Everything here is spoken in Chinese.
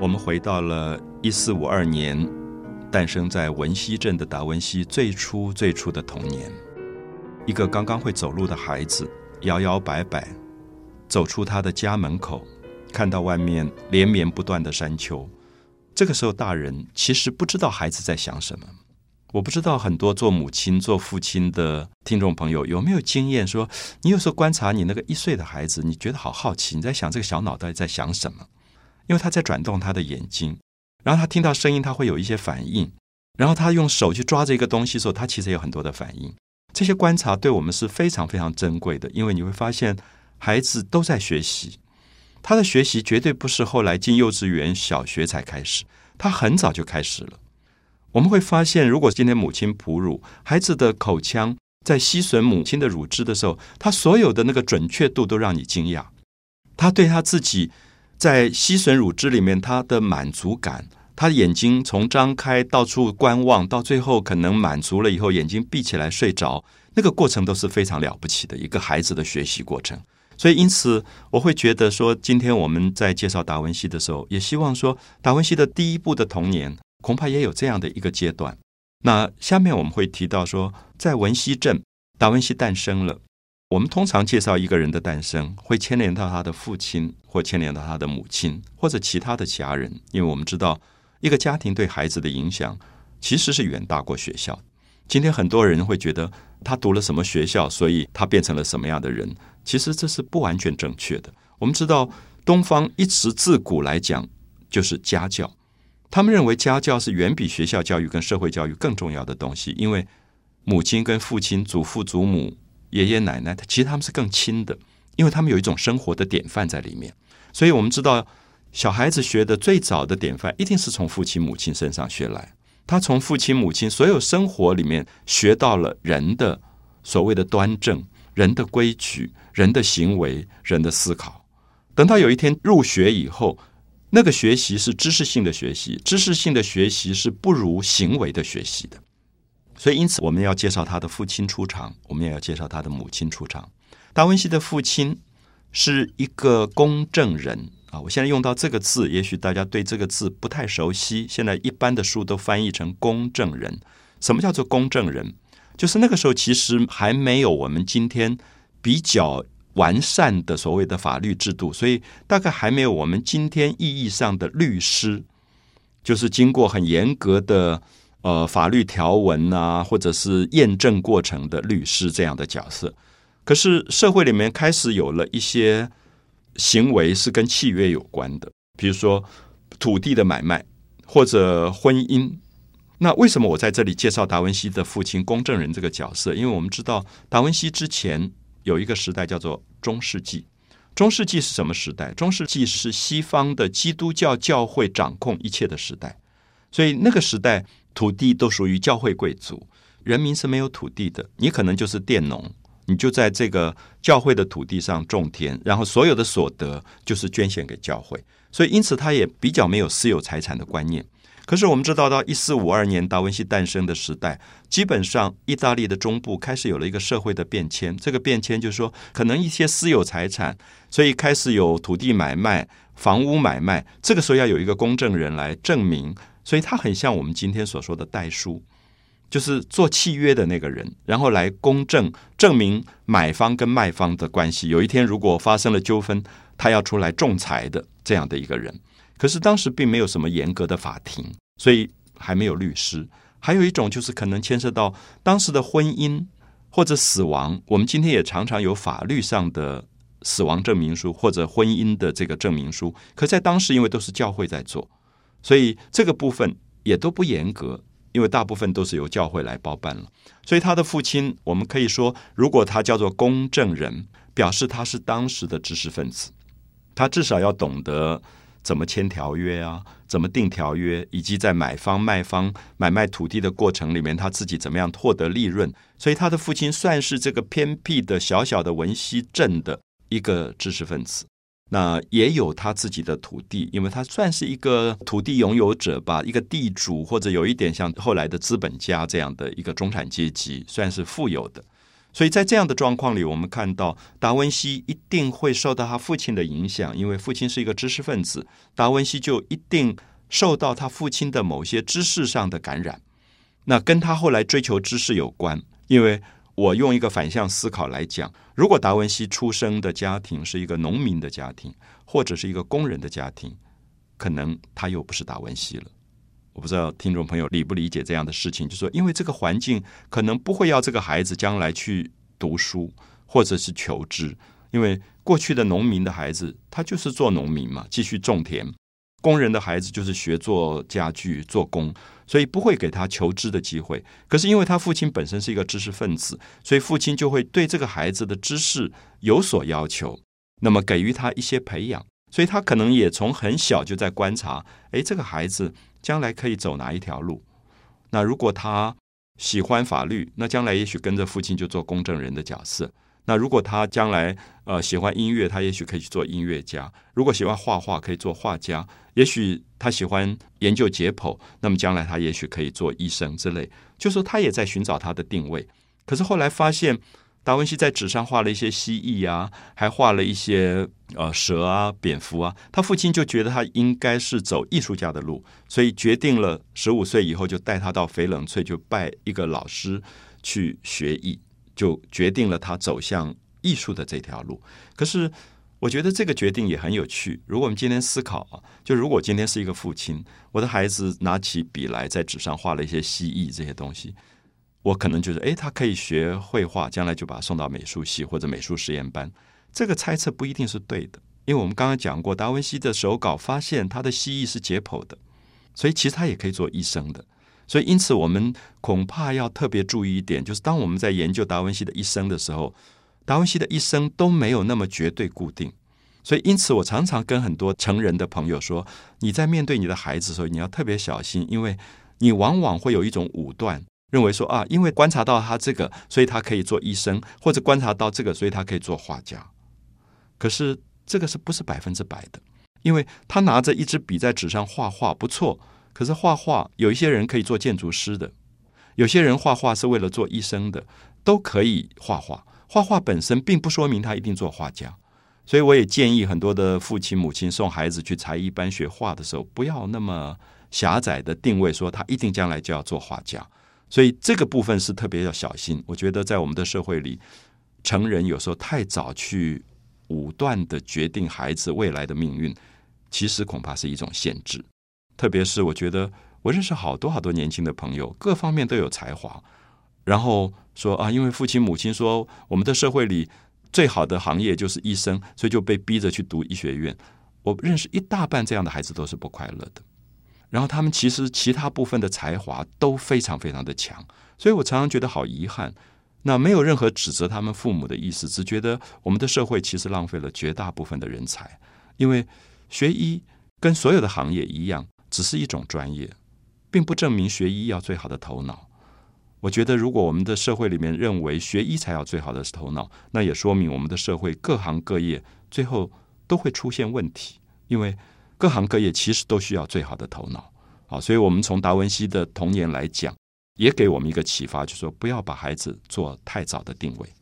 我们回到了一四五二年，诞生在文西镇的达文西最初最初的童年。一个刚刚会走路的孩子，摇摇摆摆走出他的家门口，看到外面连绵不断的山丘。这个时候，大人其实不知道孩子在想什么。我不知道很多做母亲、做父亲的听众朋友有没有经验，说你有时候观察你那个一岁的孩子，你觉得好好奇，你在想这个小脑袋在想什么。因为他在转动他的眼睛，然后他听到声音，他会有一些反应，然后他用手去抓着一个东西的时候，他其实有很多的反应。这些观察对我们是非常非常珍贵的，因为你会发现孩子都在学习，他的学习绝对不是后来进幼稚园、小学才开始，他很早就开始了。我们会发现，如果今天母亲哺乳，孩子的口腔在吸吮母亲的乳汁的时候，他所有的那个准确度都让你惊讶，他对他自己。在吸吮乳汁里面，他的满足感，他的眼睛从张开到处观望，到最后可能满足了以后，眼睛闭起来睡着，那个过程都是非常了不起的一个孩子的学习过程。所以，因此我会觉得说，今天我们在介绍达文西的时候，也希望说，达文西的第一部的童年恐怕也有这样的一个阶段。那下面我们会提到说，在文西镇，达文西诞生了。我们通常介绍一个人的诞生，会牵连到他的父亲，或牵连到他的母亲，或者其他的家人，因为我们知道一个家庭对孩子的影响其实是远大过学校。今天很多人会觉得他读了什么学校，所以他变成了什么样的人，其实这是不完全正确的。我们知道东方一直自古来讲就是家教，他们认为家教是远比学校教育跟社会教育更重要的东西，因为母亲跟父亲、祖父祖母。爷爷奶奶，其实他们是更亲的，因为他们有一种生活的典范在里面。所以我们知道，小孩子学的最早的典范，一定是从父亲母亲身上学来。他从父亲母亲所有生活里面学到了人的所谓的端正、人的规矩、人的行为、人的思考。等到有一天入学以后，那个学习是知识性的学习，知识性的学习是不如行为的学习的。所以，因此我们要介绍他的父亲出场，我们也要介绍他的母亲出场。达文西的父亲是一个公证人啊！我现在用到这个字，也许大家对这个字不太熟悉。现在一般的书都翻译成公证人。什么叫做公证人？就是那个时候其实还没有我们今天比较完善的所谓的法律制度，所以大概还没有我们今天意义上的律师，就是经过很严格的。呃，法律条文啊，或者是验证过程的律师这样的角色，可是社会里面开始有了一些行为是跟契约有关的，比如说土地的买卖或者婚姻。那为什么我在这里介绍达文西的父亲公证人这个角色？因为我们知道达文西之前有一个时代叫做中世纪。中世纪是什么时代？中世纪是西方的基督教教会掌控一切的时代，所以那个时代。土地都属于教会贵族，人民是没有土地的。你可能就是佃农，你就在这个教会的土地上种田，然后所有的所得就是捐献给教会。所以，因此他也比较没有私有财产的观念。可是，我们知道，到一四五二年达文西诞生的时代，基本上意大利的中部开始有了一个社会的变迁。这个变迁就是说，可能一些私有财产，所以开始有土地买卖、房屋买卖。这个时候要有一个公证人来证明。所以他很像我们今天所说的代书，就是做契约的那个人，然后来公证证明买方跟卖方的关系。有一天如果发生了纠纷，他要出来仲裁的这样的一个人。可是当时并没有什么严格的法庭，所以还没有律师。还有一种就是可能牵涉到当时的婚姻或者死亡。我们今天也常常有法律上的死亡证明书或者婚姻的这个证明书，可在当时因为都是教会在做。所以这个部分也都不严格，因为大部分都是由教会来包办了。所以他的父亲，我们可以说，如果他叫做公证人，表示他是当时的知识分子，他至少要懂得怎么签条约啊，怎么定条约，以及在买方卖方买卖土地的过程里面，他自己怎么样获得利润。所以他的父亲算是这个偏僻的小小的文溪镇的一个知识分子。那也有他自己的土地，因为他算是一个土地拥有者吧，一个地主或者有一点像后来的资本家这样的一个中产阶级，算是富有的。所以在这样的状况里，我们看到达文西一定会受到他父亲的影响，因为父亲是一个知识分子，达文西就一定受到他父亲的某些知识上的感染。那跟他后来追求知识有关，因为我用一个反向思考来讲，如果达文西出生的家庭是一个农民的家庭，或者是一个工人的家庭，可能他又不是达文西了。我不知道听众朋友理不理解这样的事情，就说因为这个环境可能不会要这个孩子将来去读书或者是求知，因为过去的农民的孩子他就是做农民嘛，继续种田；工人的孩子就是学做家具、做工，所以不会给他求知的机会。可是因为他父亲本身是一个知识分子，所以父亲就会对这个孩子的知识有所要求，那么给予他一些培养，所以他可能也从很小就在观察，诶，这个孩子。将来可以走哪一条路？那如果他喜欢法律，那将来也许跟着父亲就做公证人的角色。那如果他将来呃喜欢音乐，他也许可以去做音乐家。如果喜欢画画，可以做画家。也许他喜欢研究解剖，那么将来他也许可以做医生之类。就说他也在寻找他的定位。可是后来发现。达文西在纸上画了一些蜥蜴啊，还画了一些呃蛇啊、蝙蝠啊。他父亲就觉得他应该是走艺术家的路，所以决定了十五岁以后就带他到翡冷翠，就拜一个老师去学艺，就决定了他走向艺术的这条路。可是我觉得这个决定也很有趣。如果我们今天思考啊，就如果今天是一个父亲，我的孩子拿起笔来在纸上画了一些蜥蜴这些东西。我可能觉得，哎，他可以学绘画，将来就把他送到美术系或者美术实验班。这个猜测不一定是对的，因为我们刚刚讲过，达文西的手稿发现他的蜥蜴是解剖的，所以其实他也可以做医生的。所以，因此我们恐怕要特别注意一点，就是当我们在研究达文西的一生的时候，达文西的一生都没有那么绝对固定。所以，因此我常常跟很多成人的朋友说，你在面对你的孩子的时候，你要特别小心，因为你往往会有一种武断。认为说啊，因为观察到他这个，所以他可以做医生；或者观察到这个，所以他可以做画家。可是这个是不是百分之百的？因为他拿着一支笔在纸上画画不错，可是画画有一些人可以做建筑师的，有些人画画是为了做医生的，都可以画画。画画本身并不说明他一定做画家。所以我也建议很多的父亲母亲送孩子去才艺班学画的时候，不要那么狭窄的定位，说他一定将来就要做画家。所以这个部分是特别要小心。我觉得在我们的社会里，成人有时候太早去武断的决定孩子未来的命运，其实恐怕是一种限制。特别是我觉得我认识好多好多年轻的朋友，各方面都有才华，然后说啊，因为父亲母亲说我们的社会里最好的行业就是医生，所以就被逼着去读医学院。我认识一大半这样的孩子都是不快乐的。然后他们其实其他部分的才华都非常非常的强，所以我常常觉得好遗憾。那没有任何指责他们父母的意思，只觉得我们的社会其实浪费了绝大部分的人才。因为学医跟所有的行业一样，只是一种专业，并不证明学医要最好的头脑。我觉得，如果我们的社会里面认为学医才要最好的头脑，那也说明我们的社会各行各业最后都会出现问题，因为。各行各业其实都需要最好的头脑，啊，所以我们从达文西的童年来讲，也给我们一个启发，就是说不要把孩子做太早的定位。